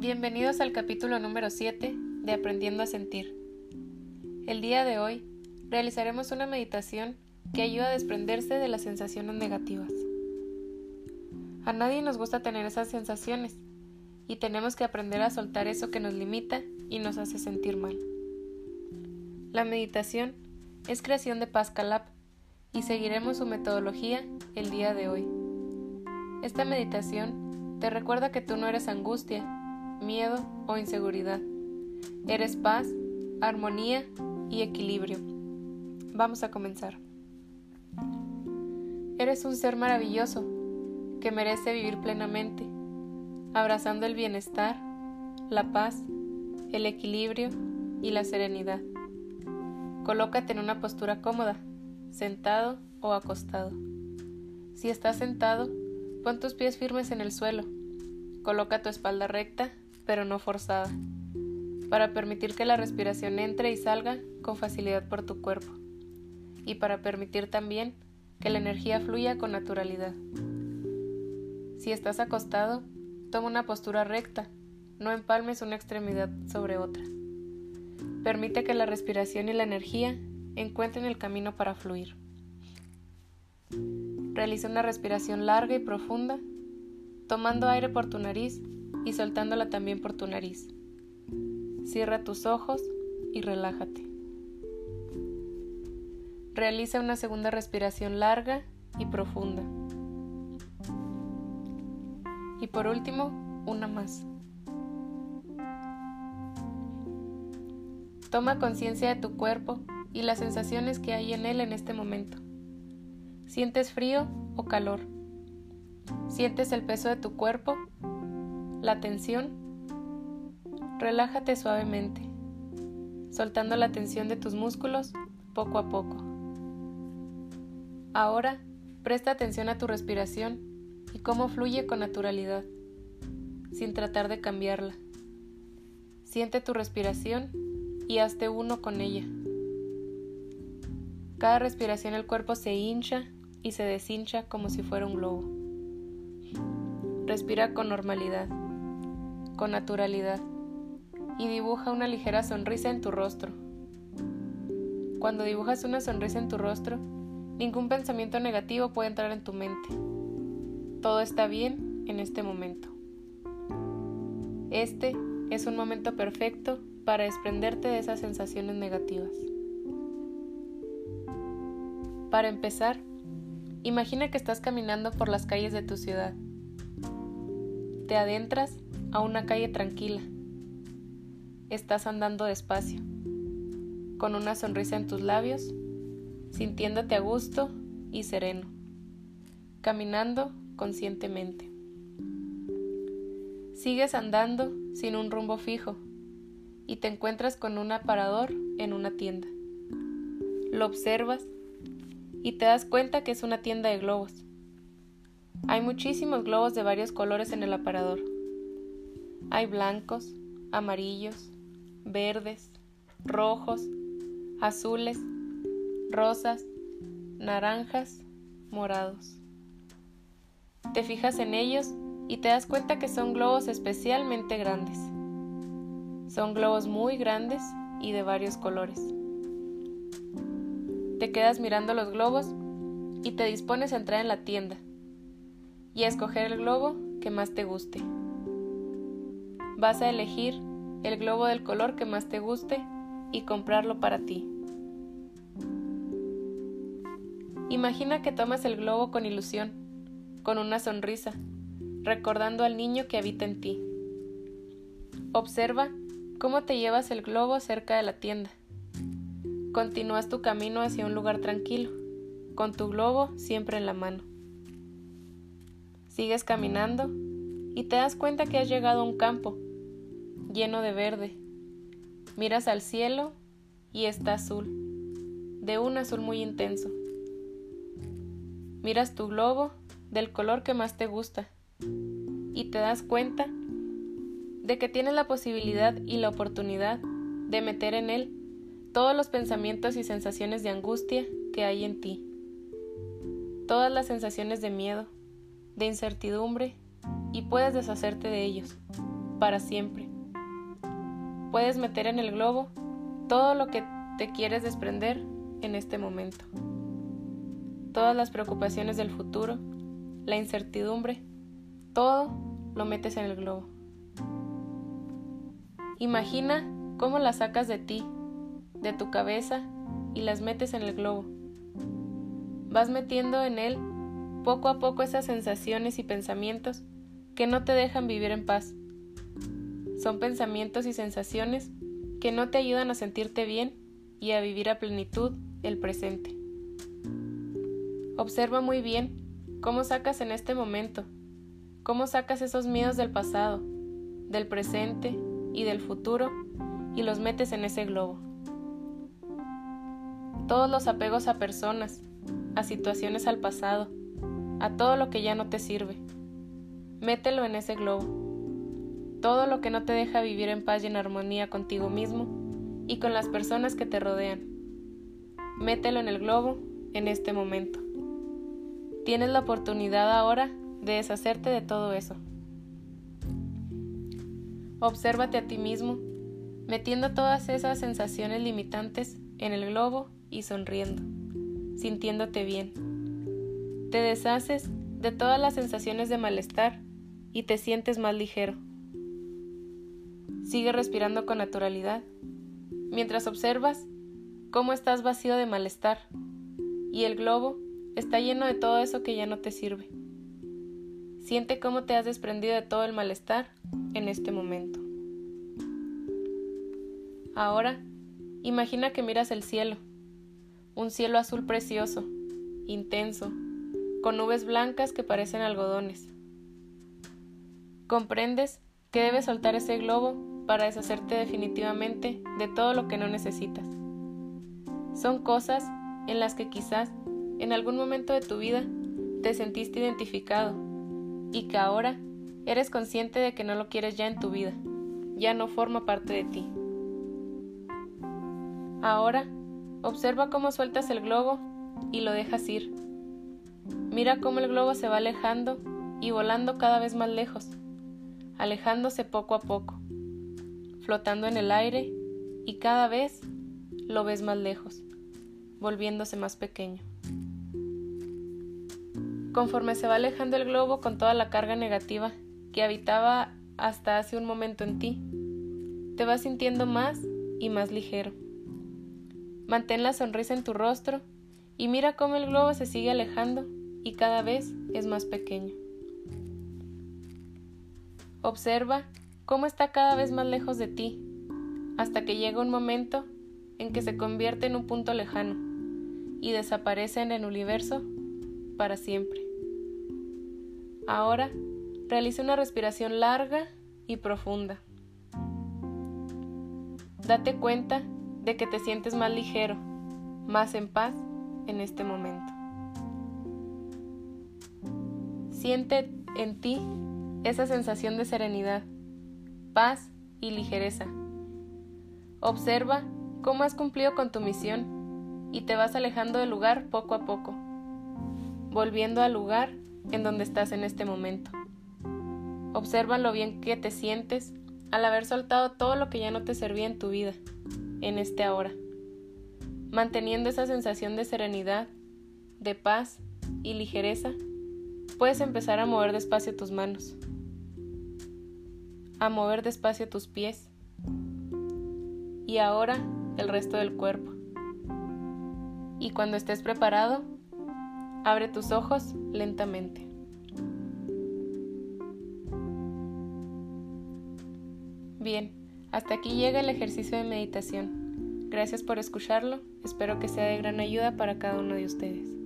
Bienvenidos al capítulo número 7 de Aprendiendo a Sentir. El día de hoy realizaremos una meditación que ayuda a desprenderse de las sensaciones negativas. A nadie nos gusta tener esas sensaciones y tenemos que aprender a soltar eso que nos limita y nos hace sentir mal. La meditación es creación de Pascal y seguiremos su metodología el día de hoy. Esta meditación te recuerda que tú no eres angustia, miedo o inseguridad. Eres paz, armonía y equilibrio. Vamos a comenzar. Eres un ser maravilloso que merece vivir plenamente, abrazando el bienestar, la paz, el equilibrio y la serenidad. Colócate en una postura cómoda, sentado o acostado. Si estás sentado, pon tus pies firmes en el suelo. Coloca tu espalda recta, pero no forzada, para permitir que la respiración entre y salga con facilidad por tu cuerpo, y para permitir también que la energía fluya con naturalidad. Si estás acostado, toma una postura recta, no empalmes una extremidad sobre otra. Permite que la respiración y la energía encuentren el camino para fluir. Realiza una respiración larga y profunda, tomando aire por tu nariz y soltándola también por tu nariz. Cierra tus ojos y relájate. Realiza una segunda respiración larga y profunda. Y por último, una más. Toma conciencia de tu cuerpo y las sensaciones que hay en él en este momento. ¿Sientes frío o calor? ¿Sientes el peso de tu cuerpo? ¿La tensión? Relájate suavemente, soltando la tensión de tus músculos poco a poco. Ahora, presta atención a tu respiración y cómo fluye con naturalidad, sin tratar de cambiarla. Siente tu respiración y hazte uno con ella. Cada respiración el cuerpo se hincha y se deshincha como si fuera un globo. Respira con normalidad, con naturalidad y dibuja una ligera sonrisa en tu rostro. Cuando dibujas una sonrisa en tu rostro, ningún pensamiento negativo puede entrar en tu mente. Todo está bien en este momento. Este es un momento perfecto para desprenderte de esas sensaciones negativas. Para empezar, imagina que estás caminando por las calles de tu ciudad. Te adentras a una calle tranquila. Estás andando despacio, con una sonrisa en tus labios, sintiéndote a gusto y sereno, caminando conscientemente. Sigues andando sin un rumbo fijo y te encuentras con un aparador en una tienda. Lo observas y te das cuenta que es una tienda de globos. Hay muchísimos globos de varios colores en el aparador. Hay blancos, amarillos, verdes, rojos, azules, rosas, naranjas, morados. Te fijas en ellos y te das cuenta que son globos especialmente grandes. Son globos muy grandes y de varios colores. Te quedas mirando los globos y te dispones a entrar en la tienda y a escoger el globo que más te guste. Vas a elegir el globo del color que más te guste y comprarlo para ti. Imagina que tomas el globo con ilusión, con una sonrisa, recordando al niño que habita en ti. Observa cómo te llevas el globo cerca de la tienda Continúas tu camino hacia un lugar tranquilo, con tu globo siempre en la mano. Sigues caminando y te das cuenta que has llegado a un campo lleno de verde. Miras al cielo y está azul, de un azul muy intenso. Miras tu globo del color que más te gusta y te das cuenta de que tienes la posibilidad y la oportunidad de meter en él todos los pensamientos y sensaciones de angustia que hay en ti, todas las sensaciones de miedo, de incertidumbre, y puedes deshacerte de ellos. para siempre. Puedes meter en el globo todo lo que te quieres desprender en este momento. Todas las preocupaciones del futuro, la incertidumbre, todo lo metes en el globo. Imagina cómo las sacas de ti, de tu cabeza y las metes en el globo. Vas metiendo en él poco a poco esas sensaciones y pensamientos que no te dejan vivir en paz. Son pensamientos y sensaciones que no te ayudan a sentirte bien y a vivir a plenitud el presente. Observa muy bien cómo sacas en este momento, cómo sacas esos miedos del pasado, del presente y del futuro y los metes en ese globo. Todos los apegos a personas, a situaciones al pasado, a todo lo que ya no te sirve. Mételo en ese globo. Todo lo que no te deja vivir en paz y en armonía contigo mismo y con las personas que te rodean. Mételo en el globo en este momento. Tienes la oportunidad ahora de deshacerte de todo eso. Obsérvate a ti mismo, metiendo todas esas sensaciones limitantes en el globo y sonriendo, sintiéndote bien. Te deshaces de todas las sensaciones de malestar y te sientes más ligero. Sigue respirando con naturalidad mientras observas cómo estás vacío de malestar y el globo está lleno de todo eso que ya no te sirve. Siente cómo te has desprendido de todo el malestar en este momento. Ahora, imagina que miras el cielo, un cielo azul precioso, intenso, con nubes blancas que parecen algodones. Comprendes que debes soltar ese globo para deshacerte definitivamente de todo lo que no necesitas. Son cosas en las que quizás en algún momento de tu vida te sentiste identificado y que ahora eres consciente de que no lo quieres ya en tu vida, ya no forma parte de ti. Ahora, observa cómo sueltas el globo y lo dejas ir. Mira cómo el globo se va alejando y volando cada vez más lejos, alejándose poco a poco, flotando en el aire y cada vez lo ves más lejos, volviéndose más pequeño. Conforme se va alejando el globo con toda la carga negativa que habitaba hasta hace un momento en ti, te vas sintiendo más y más ligero. Mantén la sonrisa en tu rostro y mira cómo el globo se sigue alejando y cada vez es más pequeño. Observa cómo está cada vez más lejos de ti, hasta que llega un momento en que se convierte en un punto lejano y desaparece en el universo para siempre. Ahora realiza una respiración larga y profunda. Date cuenta de que te sientes más ligero, más en paz en este momento. Siente en ti esa sensación de serenidad, paz y ligereza. Observa cómo has cumplido con tu misión y te vas alejando del lugar poco a poco, volviendo al lugar en donde estás en este momento. Observa lo bien que te sientes al haber soltado todo lo que ya no te servía en tu vida, en este ahora, manteniendo esa sensación de serenidad, de paz y ligereza puedes empezar a mover despacio tus manos, a mover despacio tus pies y ahora el resto del cuerpo. Y cuando estés preparado, abre tus ojos lentamente. Bien, hasta aquí llega el ejercicio de meditación. Gracias por escucharlo, espero que sea de gran ayuda para cada uno de ustedes.